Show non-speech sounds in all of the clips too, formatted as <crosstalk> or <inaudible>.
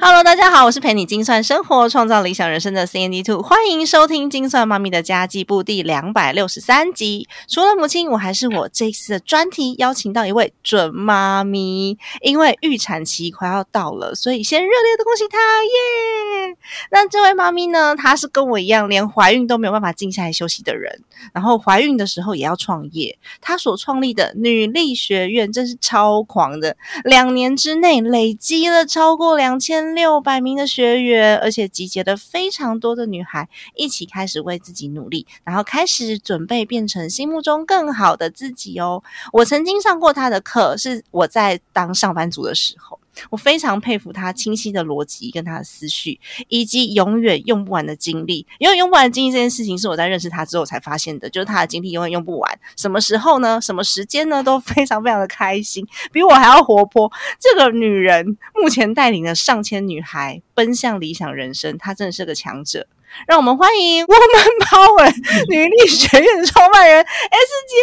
Hello，大家好，我是陪你精算生活、创造理想人生的 CND Two，欢迎收听《精算妈咪的家计部》第两百六十三集。除了母亲，我还是我这次的专题邀请到一位准妈咪，因为预产期快要到了，所以先热烈的恭喜她耶！那这位妈咪呢，她是跟我一样，连怀孕都没有办法静下来休息的人，然后怀孕的时候也要创业。她所创立的女力学院真是超狂的，两年之内累积了超过两千。千六百名的学员，而且集结了非常多的女孩，一起开始为自己努力，然后开始准备变成心目中更好的自己哦。我曾经上过他的课，是我在当上班族的时候。我非常佩服他清晰的逻辑跟他的思绪，以及永远用不完的精力。因为用不完的精力这件事情，是我在认识他之后才发现的，就是他的精力永远用不完。什么时候呢？什么时间呢？都非常非常的开心，比我还要活泼。这个女人目前带领了上千女孩奔向理想人生，她真的是个强者。让我们欢迎 Woman Power 女力学院的创办人 S 姐。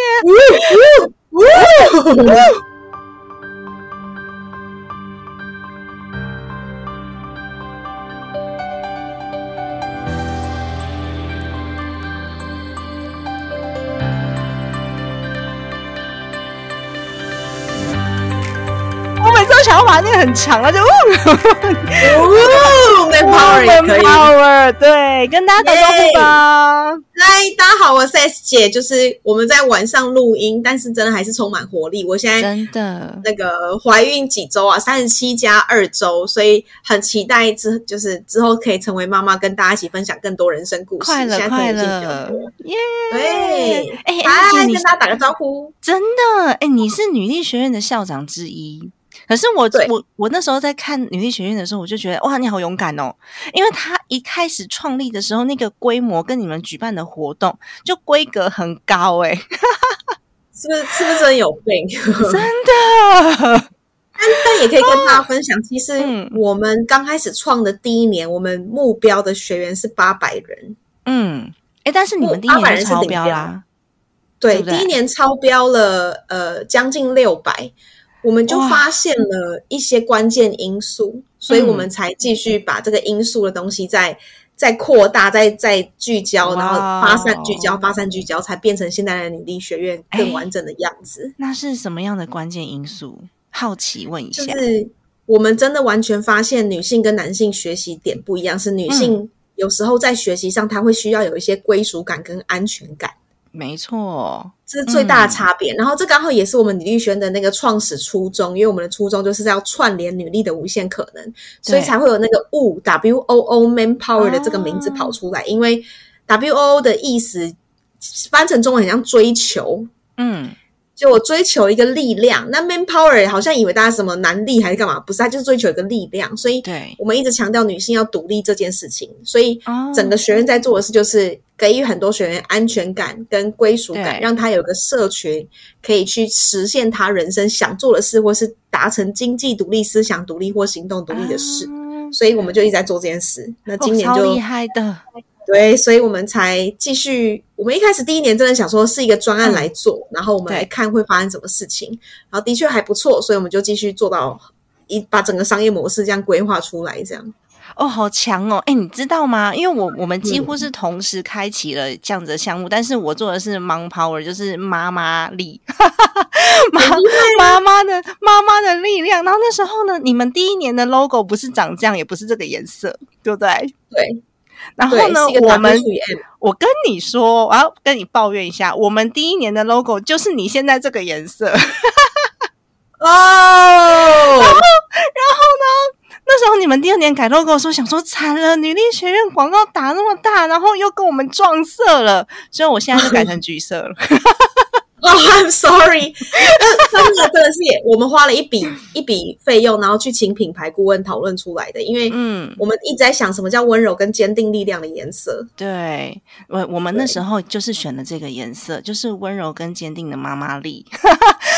想要把那个很长了，就呜呜，power，power，对，跟大家打招呼吧。嗨，大家好，我是 S 姐，就是我们在晚上录音，但是真的还是充满活力。我现在真的那个怀孕几周啊，三十七加二周，所以很期待之就是之后可以成为妈妈，跟大家一起分享更多人生故事。快乐快乐，耶！对，哎，嗨，跟大家打个招呼。真的，哎，你是女力学院的校长之一。可是我我我那时候在看女力学院的时候，我就觉得哇，你好勇敢哦！因为他一开始创立的时候，那个规模跟你们举办的活动就规格很高，哎，<laughs> 是不是？是不是真有病？<laughs> 真的。但但也可以跟大家分享，其实我们刚开始创的第一年，我们目标的学员是八百人。嗯，哎，但是你们第一年就超标啦？对，第一年超标了，呃，将近六百。我们就发现了一些关键因素，所以我们才继续把这个因素的东西再再扩大、再再聚焦，然后发散聚焦、发散聚焦，才变成现在的女力学院更完整的样子。那是什么样的关键因素？好奇问一下。就是我们真的完全发现，女性跟男性学习点不一样，是女性有时候在学习上，她会需要有一些归属感跟安全感。没错，这是最大的差别。然后这刚好也是我们女力学院的那个创始初衷，因为我们的初衷就是要串联女力的无限可能，所以才会有那个 “wo” W O O Man Power 的这个名字跑出来。因为 W O O 的意思翻成中文很像追求，嗯。就我追求一个力量，那 man power 好像以为大家什么男力还是干嘛？不是，他就是追求一个力量。所以，我们一直强调女性要独立这件事情。所以，整个学院在做的事就是给予很多学员安全感跟归属感，让他有个社群可以去实现他人生想做的事，或是达成经济独立、思想独立或行动独立的事。所以，我们就一直在做这件事。那今年就厉害的。对，所以我们才继续。我们一开始第一年真的想说是一个专案来做，然后我们来看会发生什么事情。然后的确还不错，所以我们就继续做到一把整个商业模式这样规划出来。这样哦，好强哦！哎，你知道吗？因为我我们几乎是同时开启了这样子的项目，但是我做的是 Mom Power，就是妈妈力，<laughs> 妈妈妈的妈妈的力量。然后那时候呢，你们第一年的 logo 不是长这样，也不是这个颜色，对不对？对。然后呢，我们我跟你说，我要跟你抱怨一下，我们第一年的 logo 就是你现在这个颜色。<laughs> 哦，然后然后呢，那时候你们第二年改 logo 的时候，想说惨了，女力学院广告打那么大，然后又跟我们撞色了，所以我现在就改成橘色了。<laughs> <laughs> 哦、i m sorry，真的真的是，我们花了一笔一笔费用，然后去请品牌顾问讨论出来的。因为嗯，我们一直在想什么叫温柔跟坚定力量的颜色。对，我我们那时候就是选的这个颜色，就是温柔跟坚定的妈妈力。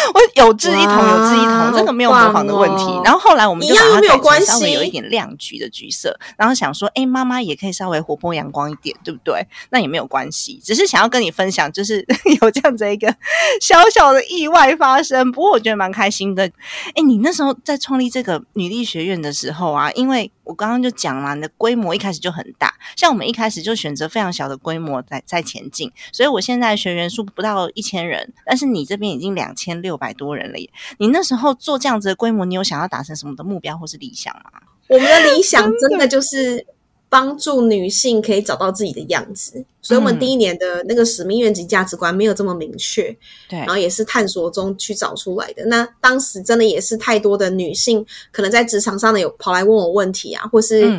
<laughs> 我有志一同，有志一同，真的没有模仿的问题。然后后来我们就把它改成稍微有一点亮橘的橘色，然后想说，哎，妈妈也可以稍微活泼阳光一点，对不对？那也没有关系，只是想要跟你分享，就是 <laughs> 有这样子一个小小的意外发生。不过我觉得蛮开心的。哎，你那时候在创立这个女力学院的时候啊，因为我刚刚就讲了，你的规模一开始就很大，像我们一开始就选择非常小的规模在在前进，所以我现在学员数不到一千人，但是你这边已经两千六百多人了耶。你那时候做这样子的规模，你有想要达成什么的目标或是理想吗？我们的理想真的就是。帮助女性可以找到自己的样子，所以我们第一年的那个使命愿景价值观没有这么明确，对，然后也是探索中去找出来的。那当时真的也是太多的女性，可能在职场上的有跑来问我问题啊，或是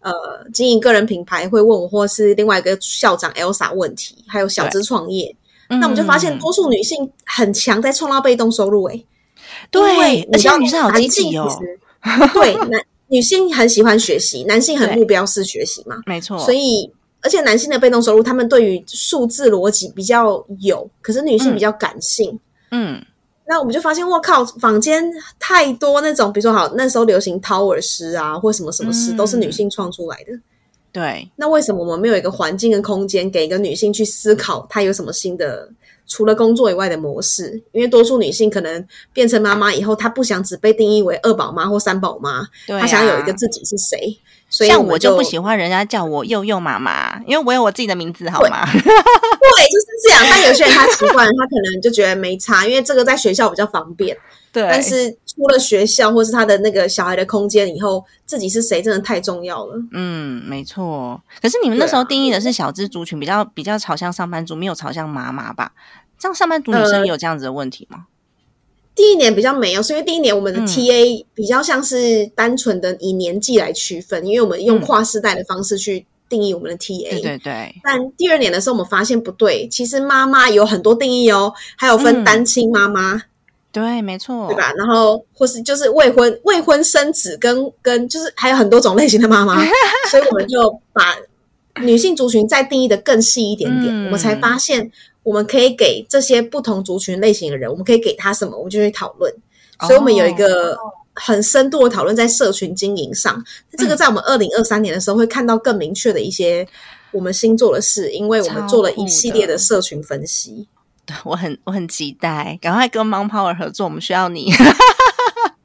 呃经营个人品牌会问我，或是另外一个校长 Elsa 问题，还有小资创业，那我们就发现多数女性很强在创造被动收入，哎，对，而且女生好积极哦，对，那。女性很喜欢学习，男性很目标式学习嘛，没错。所以，而且男性的被动收入，他们对于数字逻辑比较有，可是女性比较感性。嗯，那我们就发现，我靠，坊间太多那种，比如说，好那时候流行掏耳诗啊，或什么什么诗，都是女性创出来的。对，那为什么我们没有一个环境跟空间，给一个女性去思考，她有什么新的？除了工作以外的模式，因为多数女性可能变成妈妈以后，她不想只被定义为二宝妈或三宝妈，她想有一个自己是谁。所以像我就不喜欢人家叫我幼幼妈妈，因为我有我自己的名字，好吗？<laughs> 对，就是这样。但有些人他习惯，他可能就觉得没差，因为这个在学校比较方便。对，但是出了学校或是他的那个小孩的空间以后，自己是谁真的太重要了。嗯，没错。可是你们那时候定义的是小资族群，比较比较朝向上班族，没有朝向妈妈吧？像上班族女生也有这样子的问题吗？第一年比较没有，是因为第一年我们的 TA 比较像是单纯的以年纪来区分，因为我们用跨世代的方式去定义我们的 TA。对对对。但第二年的时候，我们发现不对，其实妈妈有很多定义哦，还有分单亲妈妈。对，没错，对吧？然后或是就是未婚未婚生子，跟跟就是还有很多种类型的妈妈，<laughs> 所以我们就把女性族群再定义的更细一点点，我们才发现。我们可以给这些不同族群类型的人，我们可以给他什么，我们就去讨论。所以，我们有一个很深度的讨论在社群经营上。这个在我们二零二三年的时候会看到更明确的一些我们新做的事，因为我们做了一系列的社群分析。对 <laughs> 我很我很期待，赶快跟 Mon Power 合作，我们需要你。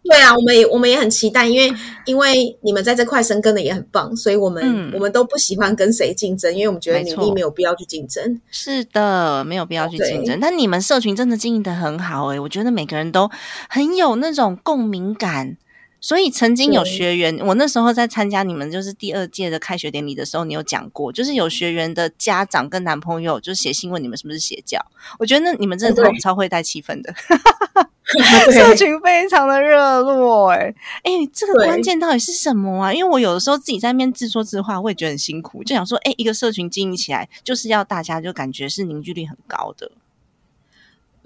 对啊，我们也我们也很期待，因为因为你们在这块生根的也很棒，所以我们我们都不喜欢跟谁竞争，因为我们觉得努力没有必要去竞争。是的，没有必要去竞争。但你们社群真的经营的很好诶，我觉得每个人都很有那种共鸣感。所以曾经有学员，我那时候在参加你们就是第二届的开学典礼的时候，你有讲过，就是有学员的家长跟男朋友就写信问你们是不是邪教。我觉得那你们真的超超会带气氛的。<laughs> <laughs> 社群非常的热络，哎哎，这个关键到底是什么啊？因为我有的时候自己在面自说自话，我也觉得很辛苦，就想说，哎，一个社群经营起来，就是要大家就感觉是凝聚力很高的。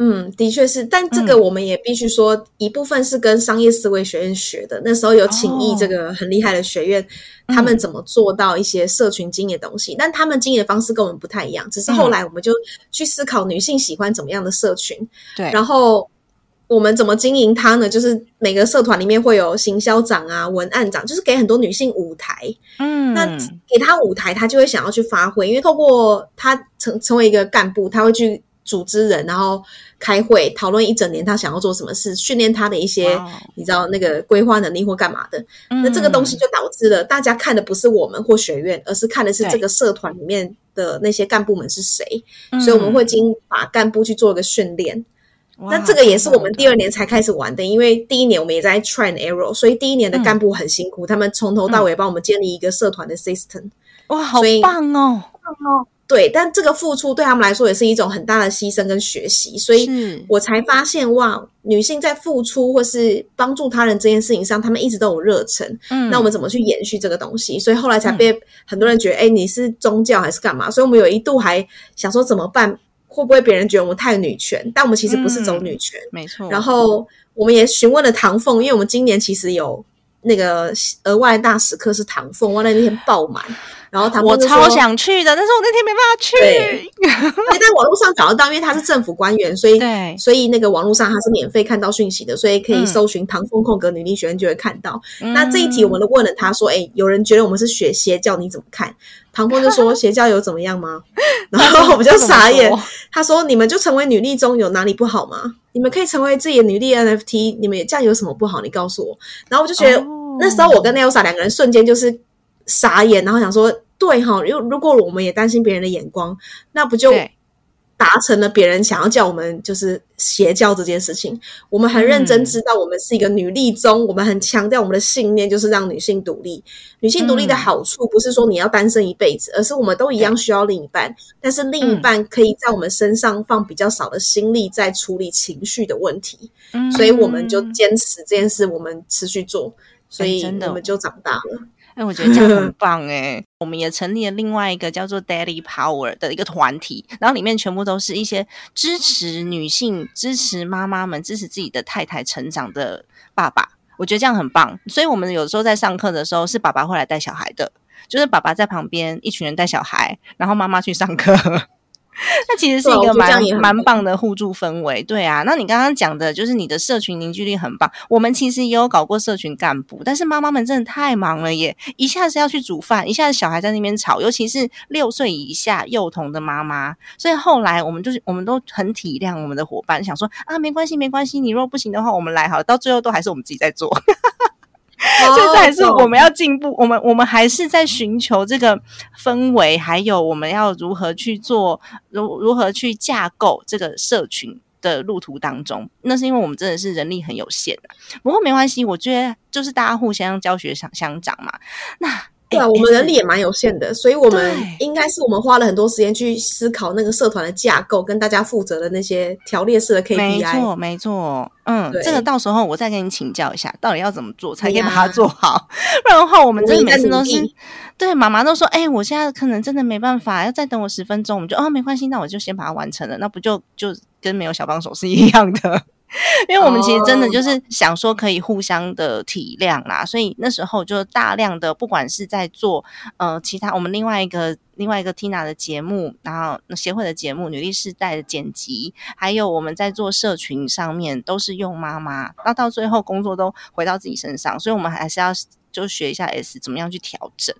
嗯，的确是，但这个我们也必须说，一部分是跟商业思维学院学的。那时候有请益这个很厉害的学院，他们怎么做到一些社群经营的东西？但他们经营的方式跟我们不太一样。只是后来我们就去思考女性喜欢怎么样的社群，对，然后。我们怎么经营它呢？就是每个社团里面会有行销长啊、文案长，就是给很多女性舞台。嗯，那给她舞台，她就会想要去发挥，因为透过她成成为一个干部，她会去组织人，然后开会讨论一整年他想要做什么事，训练他的一些你知道那个规划能力或干嘛的。那这个东西就导致了大家看的不是我们或学院，而是看的是这个社团里面的那些干部们是谁。所以我们会经把干部去做一个训练。那这个也是我们第二年才开始玩的，因为第一年我们也在 train error，所以第一年的干部很辛苦，他们从头到尾帮我们建立一个社团的 system。哇，好棒哦！棒哦！对，但这个付出对他们来说也是一种很大的牺牲跟学习，所以我才发现哇，女性在付出或是帮助他人这件事情上，他们一直都有热忱。嗯，那我们怎么去延续这个东西？所以后来才被很多人觉得，哎，你是宗教还是干嘛？所以我们有一度还想说怎么办。会不会别人觉得我们太女权？但我们其实不是走女权，没错。然后我们也询问了唐凤，因为我们今年其实有那个额外大时刻是唐凤，哇，那天爆满。然后他我超想去的，但是我那天没办法去。对，<laughs> 在网络上找得到，因为他是政府官员，所以所以那个网络上他是免费看到讯息的，所以可以搜寻唐风空格女力学院就会看到。那这一题我们都问了他说：“哎，有人觉得我们是学邪教，你怎么看？”唐风就说：“ <laughs> 邪教有怎么样吗？” <laughs> 然后我比较傻眼，他说：“你们就成为女力中有哪里不好吗？你们可以成为自己的女力 NFT，你们这样有什么不好？你告诉我。”然后我就觉得那时候我跟 Nelsa 两个人瞬间就是。傻眼，然后想说，对哈，如如果我们也担心别人的眼光，那不就达成了别人想要叫我们就是邪教这件事情？我们很认真知道，我们是一个女力宗，我们很强调我们的信念就是让女性独立。女性独立的好处不是说你要单身一辈子，而是我们都一样需要另一半，但是另一半可以在我们身上放比较少的心力在处理情绪的问题。所以我们就坚持这件事，我们持续做，所以我们就长大了。哎，我觉得这样很棒哎！我们也成立了另外一个叫做 Daddy Power 的一个团体，然后里面全部都是一些支持女性、支持妈妈们、支持自己的太太成长的爸爸。我觉得这样很棒，所以我们有时候在上课的时候，是爸爸会来带小孩的，就是爸爸在旁边，一群人带小孩，然后妈妈去上课。<laughs> 那其实是一个蛮蛮棒的互助氛围，对啊。那你刚刚讲的就是你的社群凝聚力很棒。我们其实也有搞过社群干部，但是妈妈们真的太忙了耶，一下子要去煮饭，一下子小孩在那边吵，尤其是六岁以下幼童的妈妈。所以后来我们就是我们都很体谅我们的伙伴，想说啊，没关系没关系，你若不行的话，我们来好。到最后都还是我们自己在做。<laughs> 所以这还是我们要进步，我们我们还是在寻求这个氛围，还有我们要如何去做，如如何去架构这个社群的路途当中。那是因为我们真的是人力很有限的，不过没关系，我觉得就是大家互相教学相相长嘛。那。对啊，我们人力也蛮有限的，所以我们应该是我们花了很多时间去思考那个社团的架构，跟大家负责的那些条列式的 KPI。没错，没错，嗯，这个到时候我再跟你请教一下，到底要怎么做才可以把它做好？<laughs> 不然的话，我们真的每次都是对妈妈都说：“哎，我现在可能真的没办法，要再等我十分钟。”我们就哦，没关系，那我就先把它完成了，那不就就跟没有小帮手是一样的。<laughs> 因为我们其实真的就是想说可以互相的体谅啦，所以那时候就大量的不管是在做呃其他我们另外一个另外一个 Tina 的节目，然后协会的节目女力世代的剪辑，还有我们在做社群上面都是用妈妈，那到最后工作都回到自己身上，所以我们还是要就学一下 S 怎么样去调整。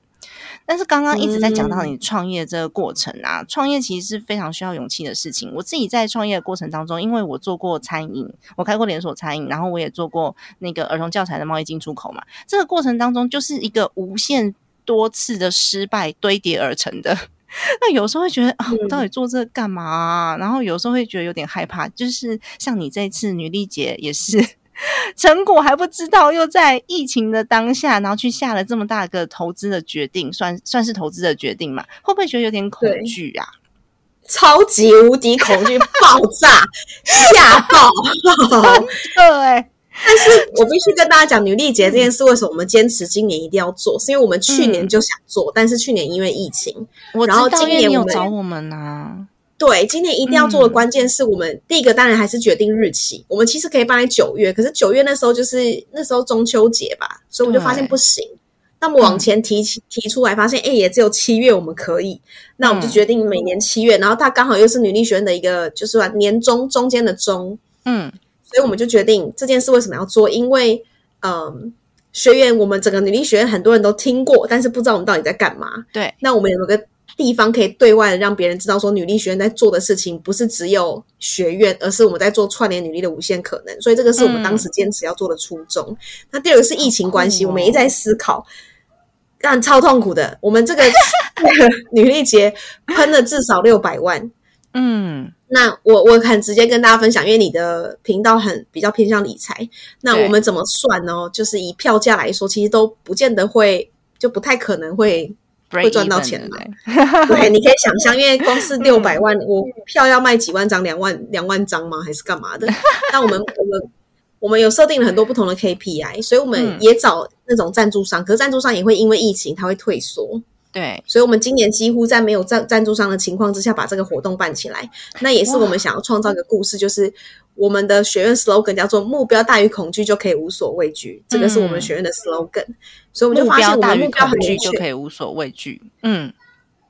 但是刚刚一直在讲到你创业这个过程啊，创业其实是非常需要勇气的事情。我自己在创业的过程当中，因为我做过餐饮，我开过连锁餐饮，然后我也做过那个儿童教材的贸易进出口嘛。这个过程当中，就是一个无限多次的失败堆叠而成的。<laughs> 那有时候会觉得啊，我到底做这干嘛？然后有时候会觉得有点害怕。就是像你这次女力姐也是。<laughs> 成果还不知道，又在疫情的当下，然后去下了这么大个投资的决定，算算是投资的决定嘛？会不会觉得有点恐惧啊？<laughs> 超级无敌恐惧，爆炸，吓爆！对，<laughs> 但是我必须跟大家讲，女力节这件事，为什么我们坚持今年一定要做？是因为我们去年就想做，但是去年因为疫情，我然后今年有找我们呢。对，今年一定要做的关键是我们第一个当然还是决定日期。我们其实可以放在九月，可是九月那时候就是那时候中秋节吧，所以我就发现不行。那么往前提提出来，发现哎，也只有七月我们可以。那我们就决定每年七月，然后它刚好又是女力学院的一个，就是说年中中间的中，嗯，所以我们就决定这件事为什么要做？因为嗯，学员我们整个女力学院很多人都听过，但是不知道我们到底在干嘛。对，那我们有个。地方可以对外的让别人知道，说女力学院在做的事情不是只有学院，而是我们在做串联女力的无限可能。所以这个是我们当时坚持要做的初衷。那第二个是疫情关系，我们一直在思考，但超痛苦的。我们这个 <laughs> 女力节喷了至少六百万。嗯，那我我很直接跟大家分享，因为你的频道很比较偏向理财。那我们怎么算呢？就是以票价来说，其实都不见得会，就不太可能会。会赚到钱的，对，你可以想象，因为光是六百万，我票要卖几万张，两万两万张吗？还是干嘛的？那我们我们我们有设定了很多不同的 KPI，所以我们也找那种赞助商，可是赞助商也会因为疫情，他会退缩。对，所以我们今年几乎在没有赞赞助商的情况之下，把这个活动办起来。那也是我们想要创造一个故事，就是我们的学院 slogan 叫做“目标大于恐惧就可以无所畏惧”，这个是我们学院的 slogan。所以我们就发现，我们目标很明确，就可以无所畏惧。嗯。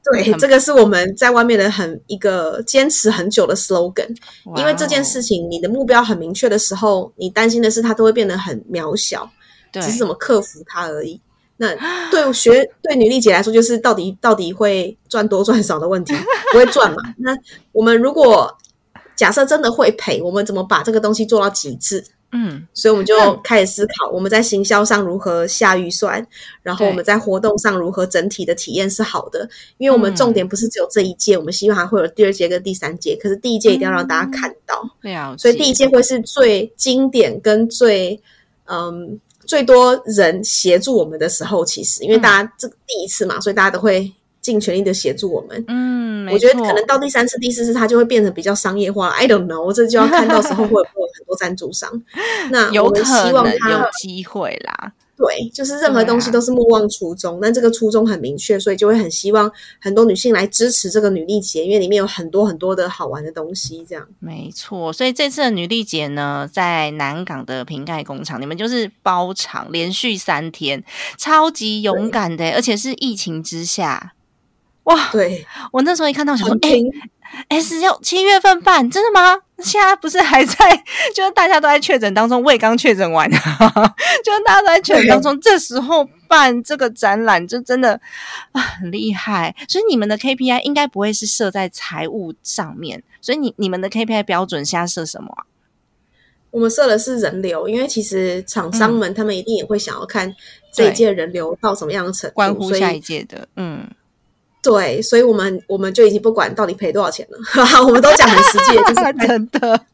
对，这个是我们在外面的很一个坚持很久的 slogan。因为这件事情，你的目标很明确的时候，你担心的是它都会变得很渺小，只是怎么克服它而已。那对学对女力姐来说，就是到底到底会赚多赚少的问题，不会赚嘛？那我们如果假设真的会赔，我们怎么把这个东西做到极致？嗯，所以我们就开始思考，我们在行销上如何下预算，然后我们在活动上如何整体的体验是好的。因为我们重点不是只有这一届，我们希望还会有第二届跟第三届。可是第一届一定要让大家看到，对啊，所以第一届会是最经典跟最嗯最多人协助我们的时候。其实，因为大家这第一次嘛，所以大家都会。尽全力的协助我们，嗯，我觉得可能到第三次、第四次，它就会变成比较商业化。I don't know，这就要看到时候会不会有很多赞助商。那有可能有机会啦。对，就是任何东西都是莫忘初衷。那这个初衷很明确，所以就会很希望很多女性来支持这个女力节，因为里面有很多很多的好玩的东西。这样没错。所以这次的女力节呢，在南港的瓶盖工厂，你们就是包场，连续三天，超级勇敢的，而且是疫情之下。哇，对我那时候一看到，想说，哎，S 要七月份办，真的吗？现在不是还在，<laughs> 就是大家都在确诊当中，未刚确诊完，<laughs> 就是大家都在确诊当中，这时候办这个展览，就真的啊很厉害。所以你们的 KPI 应该不会是设在财务上面，所以你你们的 KPI 标准现在设什么啊？我们设的是人流，因为其实厂商们他们一定也会想要看这一届人流到什么样的程度，关乎下一届的，嗯。对，所以我们我们就已经不管到底赔多少钱了，<laughs> 我们都讲很实际，就是 <laughs> 真的。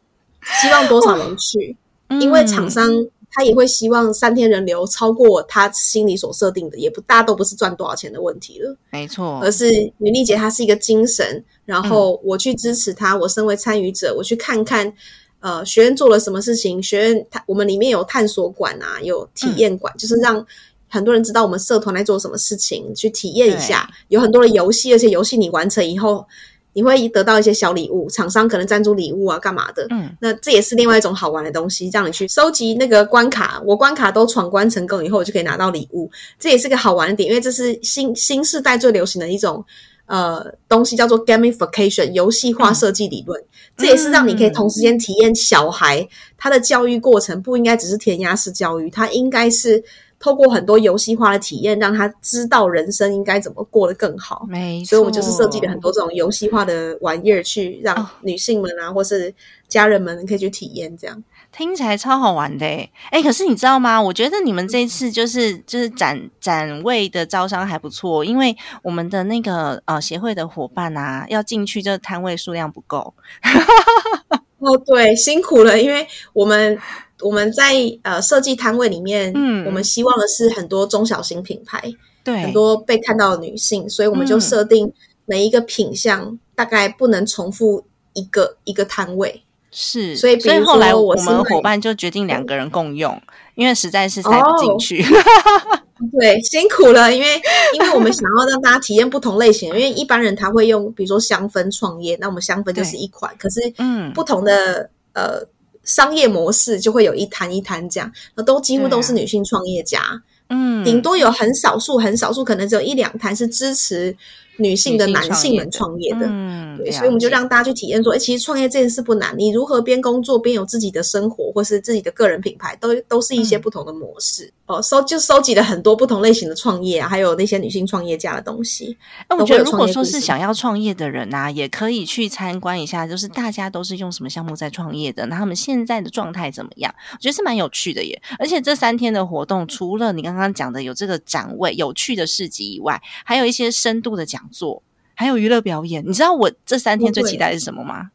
希望多少人去，因为厂商他也会希望三天人流超过他心里所设定的，也不大都不是赚多少钱的问题了，没错，而是女丽姐她是一个精神，然后我去支持她，我身为参与者，我去看看呃学院做了什么事情，学院它我们里面有探索馆啊，有体验馆，就是让。很多人知道我们社团在做什么事情，去体验一下。有很多的游戏，而且游戏你完成以后，你会得到一些小礼物，厂商可能赞助礼物啊，干嘛的？嗯，那这也是另外一种好玩的东西，让你去收集那个关卡。我关卡都闯关成功以后，我就可以拿到礼物。这也是个好玩的点，因为这是新新时代最流行的一种呃东西，叫做 gamification 游戏化设计理论。这也是让你可以同时间体验小孩他的教育过程，不应该只是填鸭式教育，他应该是。透过很多游戏化的体验，让他知道人生应该怎么过得更好。没错，所以我们就是设计了很多这种游戏化的玩意儿，去让女性们啊，或是家人们可以去体验。这样听起来超好玩的诶哎，可是你知道吗？我觉得你们这次就是就是展展位的招商还不错，因为我们的那个呃协会的伙伴啊，要进去，这摊位数量不够。<laughs> 哦，对，辛苦了，因为我们。我们在呃设计摊位里面，嗯，我们希望的是很多中小型品牌，对，很多被看到的女性，所以我们就设定每一个品相大概不能重复一个一个摊位，是，所以所以后来我们伙伴就决定两个人共用，因为实在是塞不进去，<laughs> <laughs> 对，辛苦了，因为因为我们想要让大家体验不同类型，因为一般人他会用比如说香氛创业，那我们香氛就是一款，可是嗯，不同的呃。商业模式就会有一摊一摊这样，那都几乎都是女性创业家，嗯，顶多有很少数很少数，可能只有一两摊是支持。女性的男性们创业的，嗯，对，所以我们就让大家去体验说，哎，其实创业这件事不难，你如何边工作边有自己的生活，或是自己的个人品牌，都都是一些不同的模式哦。收就收集了很多不同类型的创业啊，还有那些女性创业家的东西。那我觉得，如果说是想要创业的人啊，也可以去参观一下，就是大家都是用什么项目在创业的，那他们现在的状态怎么样？我觉得是蛮有趣的耶。而且这三天的活动，除了你刚刚讲的有这个展位、有趣的市集以外，还有一些深度的讲。做还有娱乐表演，你知道我这三天最期待的是什么吗？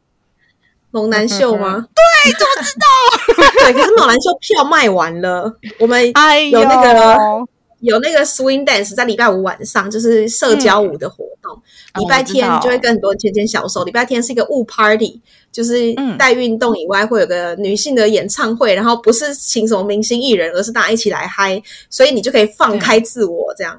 猛男秀吗？对，怎么知道？<laughs> 对，可是猛男秀票卖完了。我们 <laughs> 有那个有那个 swing dance，在礼拜五晚上就是社交舞的活动。礼拜天就会跟很多人牵牵小手。礼拜天是一个舞 party，就是带运动以外会有个女性的演唱会，然后不是请什么明星艺人，而是大家一起来嗨，所以你就可以放开自我，这样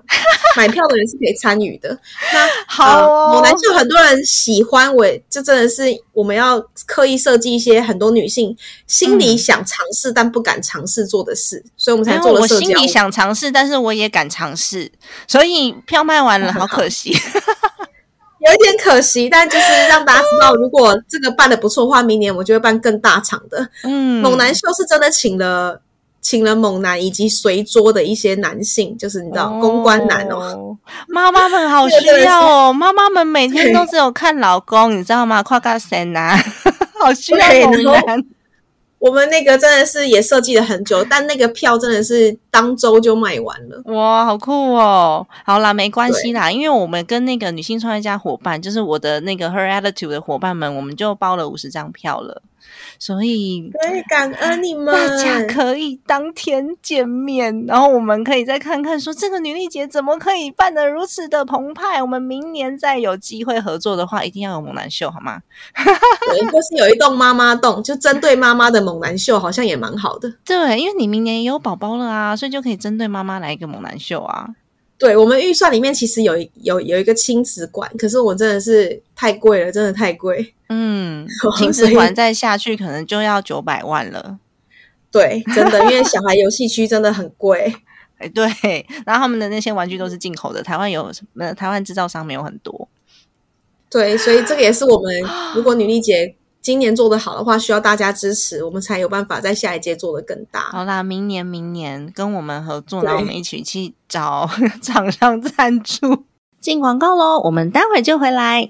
买票的人是可以参与的。<laughs> 那好，猛男秀很多人喜欢，我这真的是我们要刻意设计一些很多女性心里想尝试但不敢尝试做的事，所以我们才做了社交。我心里想尝试，但是我也敢尝试，所以票卖完了，好可惜。有一点可惜，但就是让大家知道，如果这个办的不错的话，明年我就会办更大场的。嗯，猛男秀是真的请了请了猛男以及随桌的一些男性，就是你知道公关男哦，妈妈们好需要哦，妈妈们每天都只有看老公，你知道吗？夸夸神啊，<laughs> 好需要猛男。我们那个真的是也设计了很久，但那个票真的是当周就卖完了。哇，好酷哦！好啦，没关系啦，因为我们跟那个女性创业家伙伴，就是我的那个 Her Attitude 的伙伴们，我们就包了五十张票了。所以，对，感恩你们，大家可以当天见面，然后我们可以再看看，说这个女力节怎么可以办得如此的澎湃。我们明年再有机会合作的话，一定要有猛男秀，好吗？<laughs> 对，就是有一栋妈妈栋，就针对妈妈的猛男秀，好像也蛮好的。对，因为你明年也有宝宝了啊，所以就可以针对妈妈来一个猛男秀啊。对我们预算里面其实有有有一个亲子馆，可是我真的是太贵了，真的太贵。嗯，<laughs> 亲子馆再下去可能就要九百万了。对，真的，因为小孩游戏区真的很贵。哎，对，然后他们的那些玩具都是进口的，台湾有什么？台湾制造商没有很多。对，所以这个也是我们如果女力节。今年做的好的话，需要大家支持，我们才有办法在下一届做的更大。好啦，明年明年跟我们合作，然后我们一起去找 <laughs> 厂商赞助。进广告喽，我们待会就回来。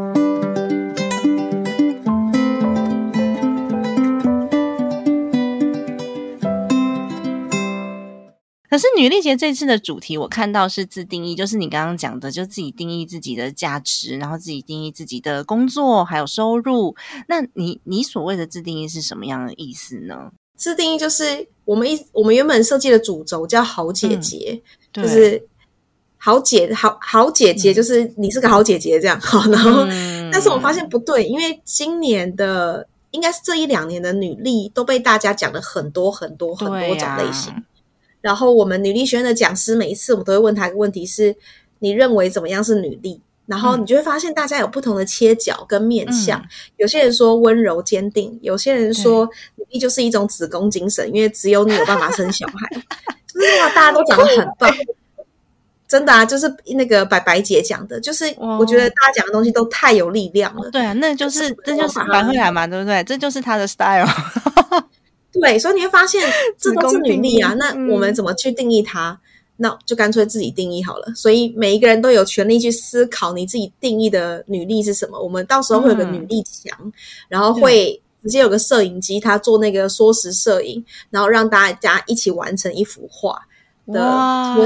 可是女力节这次的主题，我看到是自定义，就是你刚刚讲的，就自己定义自己的价值，然后自己定义自己的工作还有收入。那你你所谓的自定义是什么样的意思呢？自定义就是我们一我们原本设计的主轴叫好姐姐，就是好姐好好姐姐，就是你是个好姐姐这样。<laughs> 好，然后但是我发现不对，因为今年的应该是这一两年的女力都被大家讲了很多很多很多种类型。然后我们女力学院的讲师每一次我们都会问他一个问题：是你认为怎么样是女力？然后你就会发现大家有不同的切角跟面相。有些人说温柔坚定，有些人说女力就是一种子宫精神，因为只有你有办法生小孩。<laughs> 就是话大家都讲的很棒，<laughs> 真的啊！就是那个白白姐讲的，就是我觉得大家讲的东西都太有力量了。对啊，那就是这就是白慧兰嘛，对不对？这就是她的 style。对，所以你会发现 <laughs> 这都是女力啊。那我们怎么去定义它？那就干脆自己定义好了。所以每一个人都有权利去思考你自己定义的女力是什么。我们到时候会有个女力墙，然后会直接有个摄影机，他做那个缩时摄影，然后让大家一起完成一幅画的，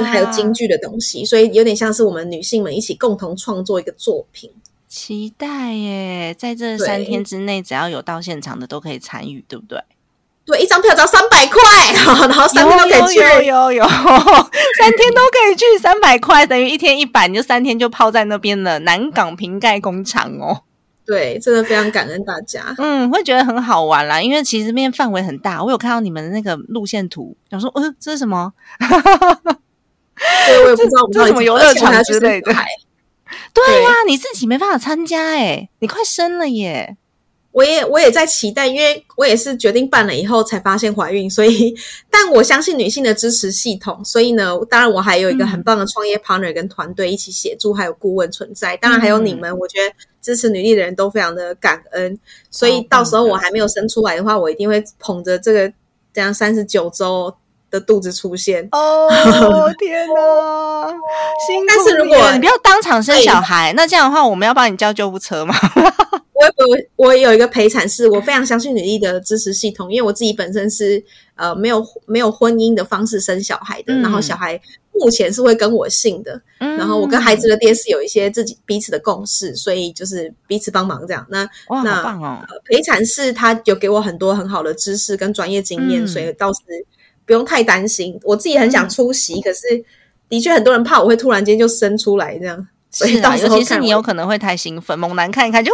还有京剧的东西，所以有点像是我们女性们一起共同创作一个作品。期待耶！在这三天之内，只要有到现场的都可以参与，对不对？对，一张票只要三百块，然后三天都可以去，有有有，三天都可以去，三百块等于一天一百，你就三天就泡在那边了。南港瓶盖工厂哦，对，真的非常感恩大家。嗯，会觉得很好玩啦，因为其实面范围很大。我有看到你们的那个路线图，想说，呃，这是什么？对，我也不知道，这什么游乐场之类的。对呀，你自己没办法参加哎，你快生了耶！我也我也在期待，因为我也是决定办了以后才发现怀孕，所以 <laughs> 但我相信女性的支持系统，所以呢，当然我还有一个很棒的创业 partner 跟团队一起协助，还有顾问存在，当然还有你们，我觉得支持女力的人都非常的感恩，所以到时候我还没有生出来的话，我一定会捧着这个这样三十九周。的肚子出现哦，<laughs> 天哪！但是如果你不要当场生小孩，那这样的话，我们要帮你叫救护车吗？我我我有一个陪产室，我非常相信女力的支持系统，因为我自己本身是呃没有没有婚姻的方式生小孩的，然后小孩目前是会跟我姓的，然后我跟孩子的爹是有一些自己彼此的共识，所以就是彼此帮忙这样。那那陪产室他有给我很多很好的知识跟专业经验，所以倒是。不用太担心，我自己很想出席，可是的确很多人怕我会突然间就生出来这样，所以到时候其实你有可能会太兴奋，猛男看一看就，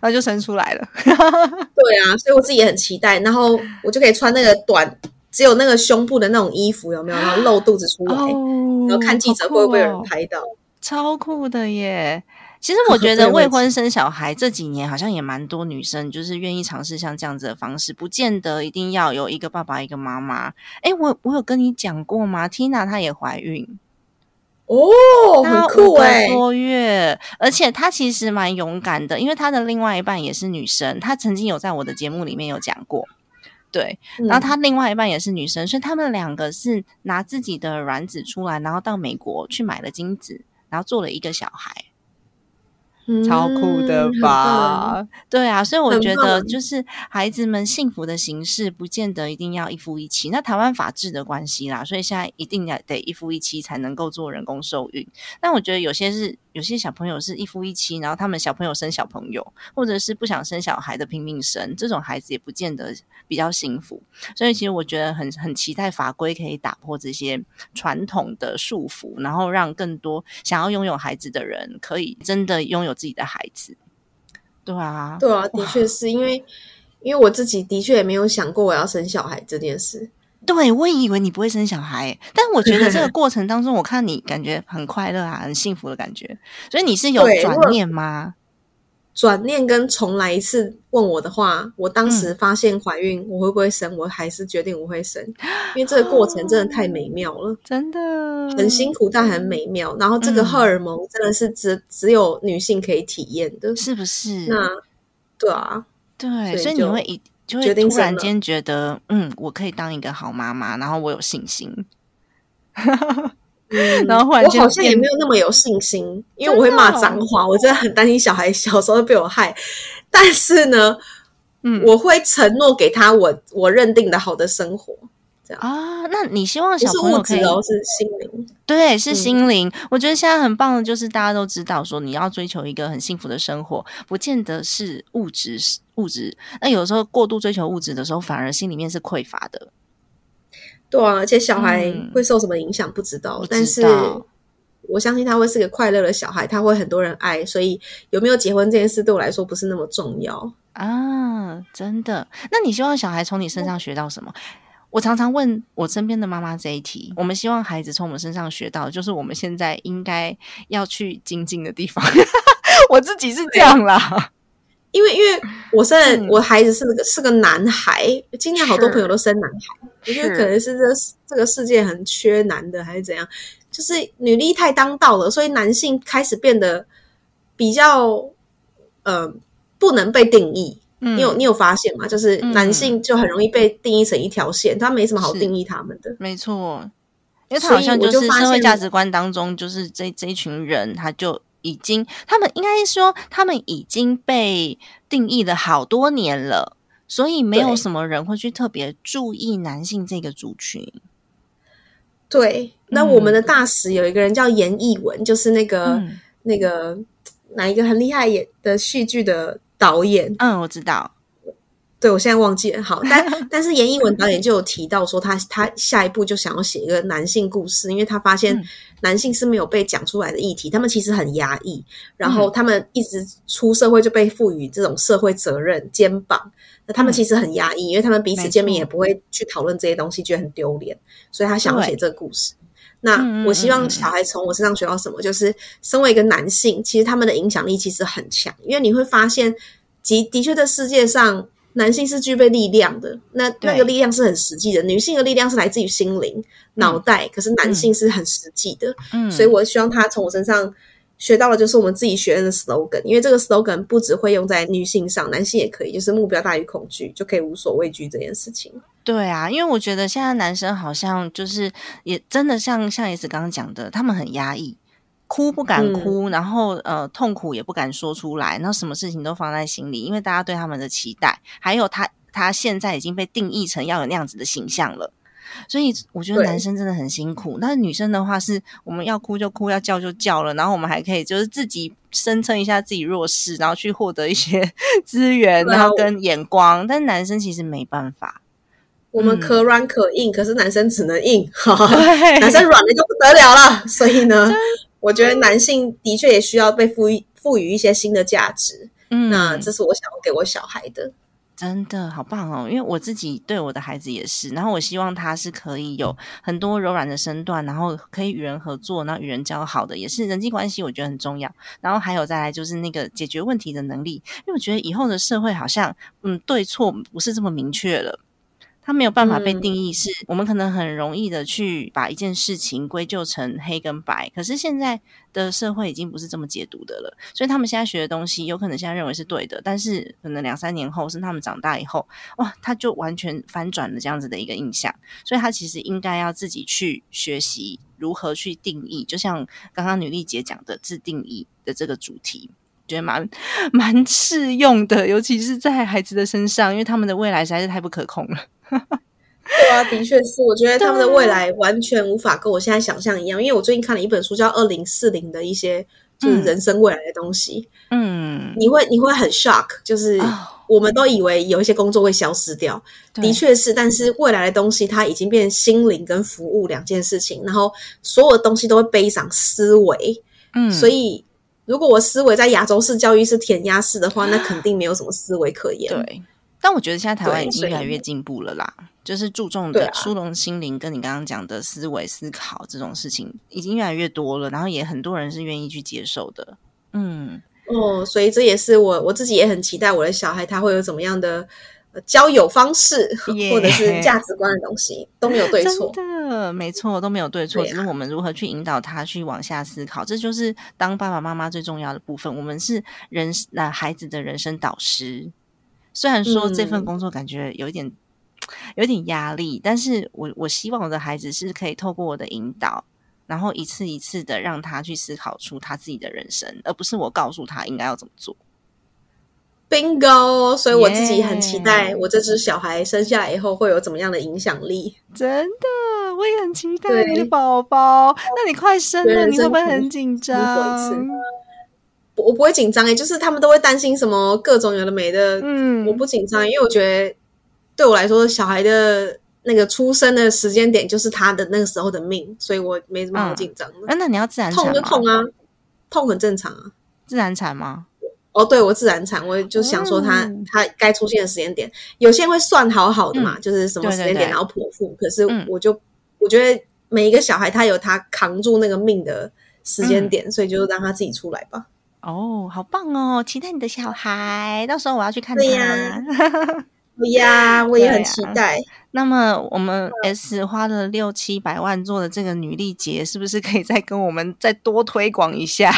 然后就生出来了。<laughs> 对啊，所以我自己也很期待，然后我就可以穿那个短，只有那个胸部的那种衣服，有没有？然后露肚子出来，然后看记者会不会有人拍到，超酷的耶！其实我觉得 <laughs> 未婚生小孩这几年好像也蛮多女生就是愿意尝试像这样子的方式，不见得一定要有一个爸爸一个妈妈。哎，我我有跟你讲过吗？Tina 她也怀孕哦，很酷哎，多月，而且他其实蛮勇敢的，因为他的另外一半也是女生，他曾经有在我的节目里面有讲过，对，然后他另外一半也是女生，所以他们两个是拿自己的卵子出来，然后到美国去买了精子，然后做了一个小孩。超酷的吧？对啊，所以我觉得就是孩子们幸福的形式，不见得一定要一夫一妻。那台湾法制的关系啦，所以现在一定要得一夫一妻才能够做人工受孕。那我觉得有些是。有些小朋友是一夫一妻，然后他们小朋友生小朋友，或者是不想生小孩的拼命生，这种孩子也不见得比较幸福。所以其实我觉得很很期待法规可以打破这些传统的束缚，然后让更多想要拥有孩子的人可以真的拥有自己的孩子。对啊，对啊，的确是因为因为我自己的确也没有想过我要生小孩这件事。对，我也以为你不会生小孩，但我觉得这个过程当中，我看你感觉很快乐啊，很幸福的感觉。所以你是有转念吗？转念跟重来一次问我的话，我当时发现怀孕，我会不会生？我还是决定我会生，因为这个过程真的太美妙了，<gasps> 真的很辛苦，但很美妙。然后这个荷尔蒙真的是只只有女性可以体验的，是不是？那对啊，对，所以你会一。就会突然间觉得，嗯，我可以当一个好妈妈，然后我有信心。然后忽然间，我好像也没有那么有信心，因为我会骂脏话，我真的很担心小孩小时候被我害。但是呢，嗯，我会承诺给他我我认定的好的生活。这样啊，那你希望小朋友可以是心灵？对，是心灵。我觉得现在很棒的就是大家都知道，说你要追求一个很幸福的生活，不见得是物质物质。那有时候过度追求物质的时候，反而心里面是匮乏的。对啊，而且小孩会受什么影响不知道，但是我相信他会是个快乐的小孩，他会很多人爱，所以有没有结婚这件事对我来说不是那么重要啊！真的？那你希望小孩从你身上学到什么？我常常问我身边的妈妈这一题：我们希望孩子从我们身上学到，就是我们现在应该要去精进的地方。<laughs> 我自己是这样啦，因为因为我现在我孩子是个是个男孩，今年好多朋友都生男孩，我觉得可能是这这个世界很缺男的，还是怎样？就是女力太当道了，所以男性开始变得比较呃不能被定义。嗯你有你有发现吗？就是男性就很容易被定义成一条线，他没什么好定义他们的。没错，因为他好像就是社会价值观当中，就是这这一群人，他就已经他们应该说他们已经被定义了好多年了。所以没有什么人会去特别注意男性这个族群。对，那我们的大使有一个人叫严艺文，就是那个那个哪一个很厉害演的戏剧的导演。嗯，我知道。对，我现在忘记了。好，但 <laughs> 但是严艺文导演就有提到说，他他下一步就想要写一个男性故事，因为他发现男性是没有被讲出来的议题，他们其实很压抑，然后他们一直出社会就被赋予这种社会责任肩膀，那他们其实很压抑，因为他们彼此见面也不会去讨论这些东西，觉得很丢脸，所以他想要写这个故事。那我希望小孩从我身上学到什么，就是身为一个男性，其实他们的影响力其实很强，因为你会发现，的的确在世界上。男性是具备力量的，那那个力量是很实际的。女性的力量是来自于心灵、脑袋，可是男性是很实际的。嗯，所以我希望他从我身上学到的就是我们自己学院的 slogan，因为这个 slogan 不只会用在女性上，男性也可以，就是目标大于恐惧，就可以无所畏惧这件事情。对啊，因为我觉得现在男生好像就是也真的像像也是刚刚讲的，他们很压抑。哭不敢哭，然后呃痛苦也不敢说出来，然后什么事情都放在心里，因为大家对他们的期待，还有他他现在已经被定义成要有那样子的形象了，所以我觉得男生真的很辛苦。但是女生的话是我们要哭就哭，要叫就叫了，然后我们还可以就是自己声称一下自己弱势，然后去获得一些 <laughs> 资源，然后跟眼光。但男生其实没办法，我们可软可硬，可是男生只能硬，男生软了就不得了了。所以呢。我觉得男性的确也需要被赋予赋予一些新的价值，嗯，那这是我想要给我小孩的，真的好棒哦！因为我自己对我的孩子也是，然后我希望他是可以有很多柔软的身段，然后可以与人合作，然后与人交好的，也是人际关系，我觉得很重要。然后还有再来就是那个解决问题的能力，因为我觉得以后的社会好像，嗯，对错不是这么明确了。它没有办法被定义，是我们可能很容易的去把一件事情归咎成黑跟白。可是现在的社会已经不是这么解读的了，所以他们现在学的东西，有可能现在认为是对的，但是可能两三年后，是他们长大以后，哇，他就完全翻转了这样子的一个印象。所以他其实应该要自己去学习如何去定义，就像刚刚女力姐讲的自定义的这个主题，觉得蛮蛮适用的，尤其是在孩子的身上，因为他们的未来实在是太不可控了。对啊，的确是，我觉得他们的未来完全无法跟我现在想象一样。因为我最近看了一本书，叫《二零四零》的一些就是人生未来的东西。嗯，你会你会很 shock，就是我们都以为有一些工作会消失掉，的确是，但是未来的东西它已经变心灵跟服务两件事情，然后所有的东西都会背上思维。嗯，所以如果我思维在亚洲式教育是填鸭式的话，那肯定没有什么思维可言。对。但我觉得现在台湾已经越来越进步了啦，就是注重的疏通心灵，跟你刚刚讲的思维思考这种事情已经越来越多了，然后也很多人是愿意去接受的。嗯，哦，所以这也是我我自己也很期待我的小孩他会有怎么样的交友方式，或者是价值观的东西都没有对错，的没错都没有对错，只是我们如何去引导他去往下思考，这就是当爸爸妈妈最重要的部分。我们是人那孩子的人生导师。虽然说这份工作感觉有一点有点压力，但是我我希望我的孩子是可以透过我的引导，然后一次一次的让他去思考出他自己的人生，而不是我告诉他应该要怎么做。Bingo！所以我自己很期待我这只小孩生下来以后会有怎么样的影响力。真的，我也很期待你的宝宝。那你快生了，你会不会很紧张？我不会紧张诶，就是他们都会担心什么各种有的没的，嗯，我不紧张，因为我觉得对我来说，小孩的那个出生的时间点就是他的那个时候的命，所以我没什么好紧张的。那你要自然产痛就痛啊，痛很正常啊。自然产吗？哦，对我自然产，我就想说他他该出现的时间点，有些人会算好好的嘛，就是什么时间点然后剖腹，可是我就我觉得每一个小孩他有他扛住那个命的时间点，所以就让他自己出来吧。哦，好棒哦！期待你的小孩，到时候我要去看他。对呀，<laughs> 对呀，我也很期待。那么，我们 S 花了六七百万做的这个女力节，是不是可以再跟我们再多推广一下？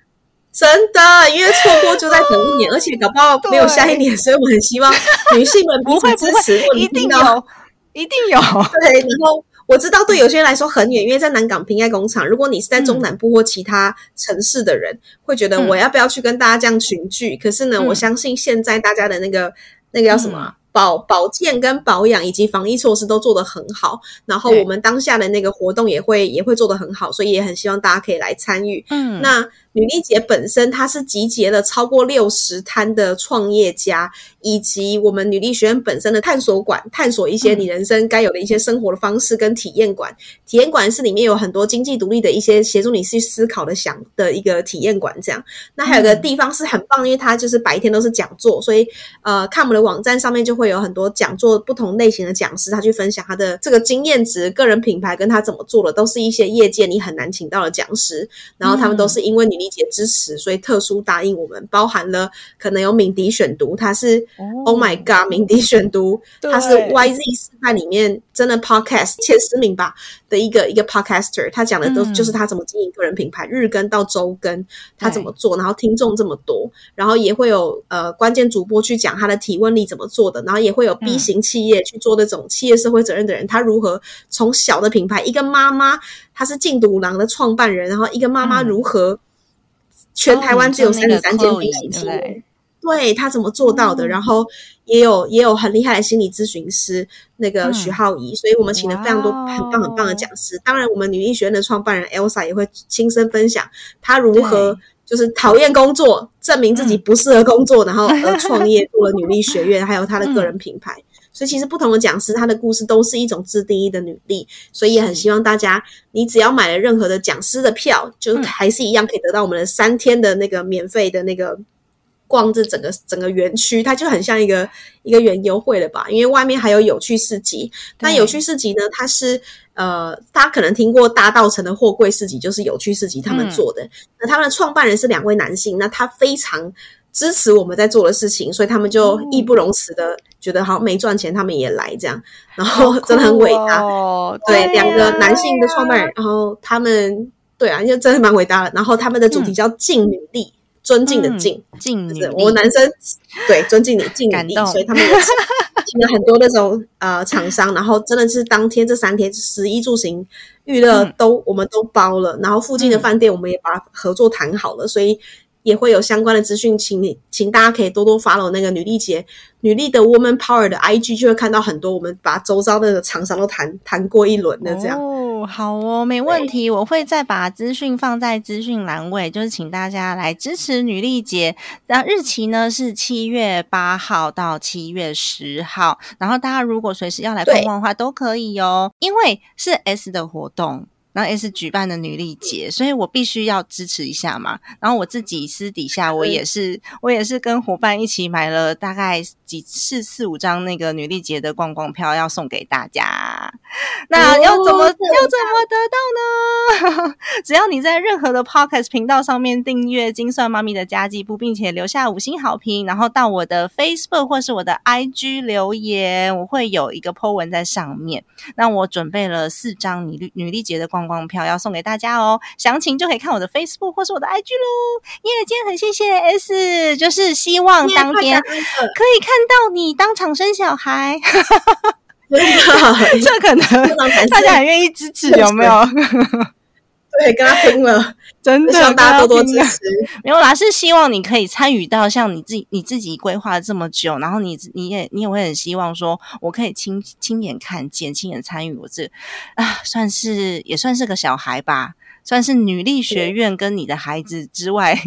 <laughs> 真的，因为错过就在等一年，<laughs> 而且搞不好没有下一年，所以我很希望女性们彼此支持，一定有，一定有。对，然后。我知道对有些人来说很远，因为在南港平爱工厂。如果你是在中南部或其他城市的人，会觉得我要不要去跟大家这样群聚？可是呢，我相信现在大家的那个那个叫什么保保健跟保养以及防疫措施都做得很好，然后我们当下的那个活动也会也会做得很好，所以也很希望大家可以来参与。嗯，那。女力节本身，它是集结了超过六十摊的创业家，以及我们女力学院本身的探索馆，探索一些你人生该有的一些生活的方式跟体验馆。体验馆是里面有很多经济独立的一些协助你去思考的想的一个体验馆。这样，那还有个地方是很棒，因为它就是白天都是讲座，所以呃，看我们的网站上面就会有很多讲座，不同类型的讲师他去分享他的这个经验值、个人品牌跟他怎么做的，都是一些业界你很难请到的讲师，然后他们都是因为女力。节支持，所以特殊答应我们，包含了可能有敏迪选读，他是 Oh my God，敏迪选读，<laughs> 他是 YZ 四派里面真的 Podcast 前十名吧的一个一个 Podcaster，他讲的都就是他怎么经营个人品牌，日更到周更，他怎么做，然后听众这么多，然后也会有呃关键主播去讲他的提问力怎么做的，然后也会有 B 型企业去做那种企业社会责任的人，他如何从小的品牌，一个妈妈，她是禁毒狼的创办人，然后一个妈妈如何。全台湾只有三十三间 B 型企业，对他怎么做到的？然后也有也有很厉害的心理咨询师，那个徐浩怡，所以我们请了非常多很棒很棒的讲师。当然，我们女医学院的创办人 Elsa 也会亲身分享她如何就是讨厌工作，证明自己不适合工作，然后而创 <laughs> 业做了女力学院，还有她的个人品牌。所以其实不同的讲师，他的故事都是一种自定义的履历，所以也很希望大家，你只要买了任何的讲师的票，就还是一样可以得到我们的三天的那个免费的那个逛这整个整个园区，它就很像一个一个园游会了吧？因为外面还有有趣市集，那有趣市集呢，它是呃，大家可能听过大道城的货柜市集，就是有趣市集他们做的，那他们的创办人是两位男性，那他非常。支持我们在做的事情，所以他们就义不容辞的觉得好没赚钱，他们也来这样，<laughs> 然后真的很伟大。哦对，两个男性的创办人，然后他们对啊，就真的蛮伟大的。然后他们的主题叫敬女力，尊敬的敬，敬女。我男生对尊敬你，<laughs> 敬女力，所以他们也请了很多那种 <laughs> 呃厂商，然后真的是当天这三天，食衣住行娱乐都我们都包了，然后附近的饭店我们也把合作谈好了，所以。也会有相关的资讯，请你，请大家可以多多 follow 那个女力节、女力的 Woman Power 的 IG，就会看到很多我们把周遭的厂商都谈谈过一轮的这样。哦，好哦，没问题，我会再把资讯放在资讯栏位，就是请大家来支持女力节。那日期呢是七月八号到七月十号，然后大家如果随时要来逛逛的话都可以哦，因为是 S 的活动。然后也是举办的女力节，所以我必须要支持一下嘛。然后我自己私底下，我也是，我也是跟伙伴一起买了大概几四四五张那个女力节的逛逛票，要送给大家。那要怎么要怎么得到呢？<laughs> 只要你在任何的 Podcast 频道上面订阅“精算妈咪的家计部”，并且留下五星好评，然后到我的 Facebook 或是我的 IG 留言，我会有一个 po 文在上面。那我准备了四张女力女力节的逛。光票要送给大家哦，详情就可以看我的 Facebook 或是我的 IG 喽。耶，今天很谢谢 S，就是希望当天可以看到你当场生小孩。<laughs> 这可能大家很愿意支持，有没有？<laughs> 对，跟他拼了，<laughs> 真的，希望大家多多支持。<laughs> 没有啦，是希望你可以参与到像你自己你自己规划了这么久，然后你你也你也会很希望说，我可以亲亲眼看见，亲眼参与我这啊，算是也算是个小孩吧，算是女力学院跟你的孩子之外。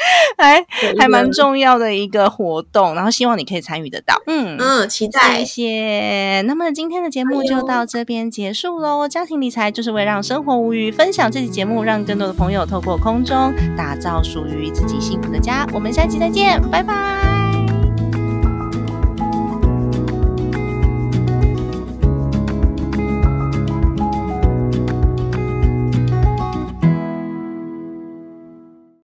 <laughs> 还还蛮重要的一个活动，然后希望你可以参与得到。嗯嗯，期待。谢谢。那么今天的节目就到这边结束喽。家庭理财就是为让生活无虞，分享这期节目，让更多的朋友透过空中打造属于自己幸福的家。我们下期再见，拜拜。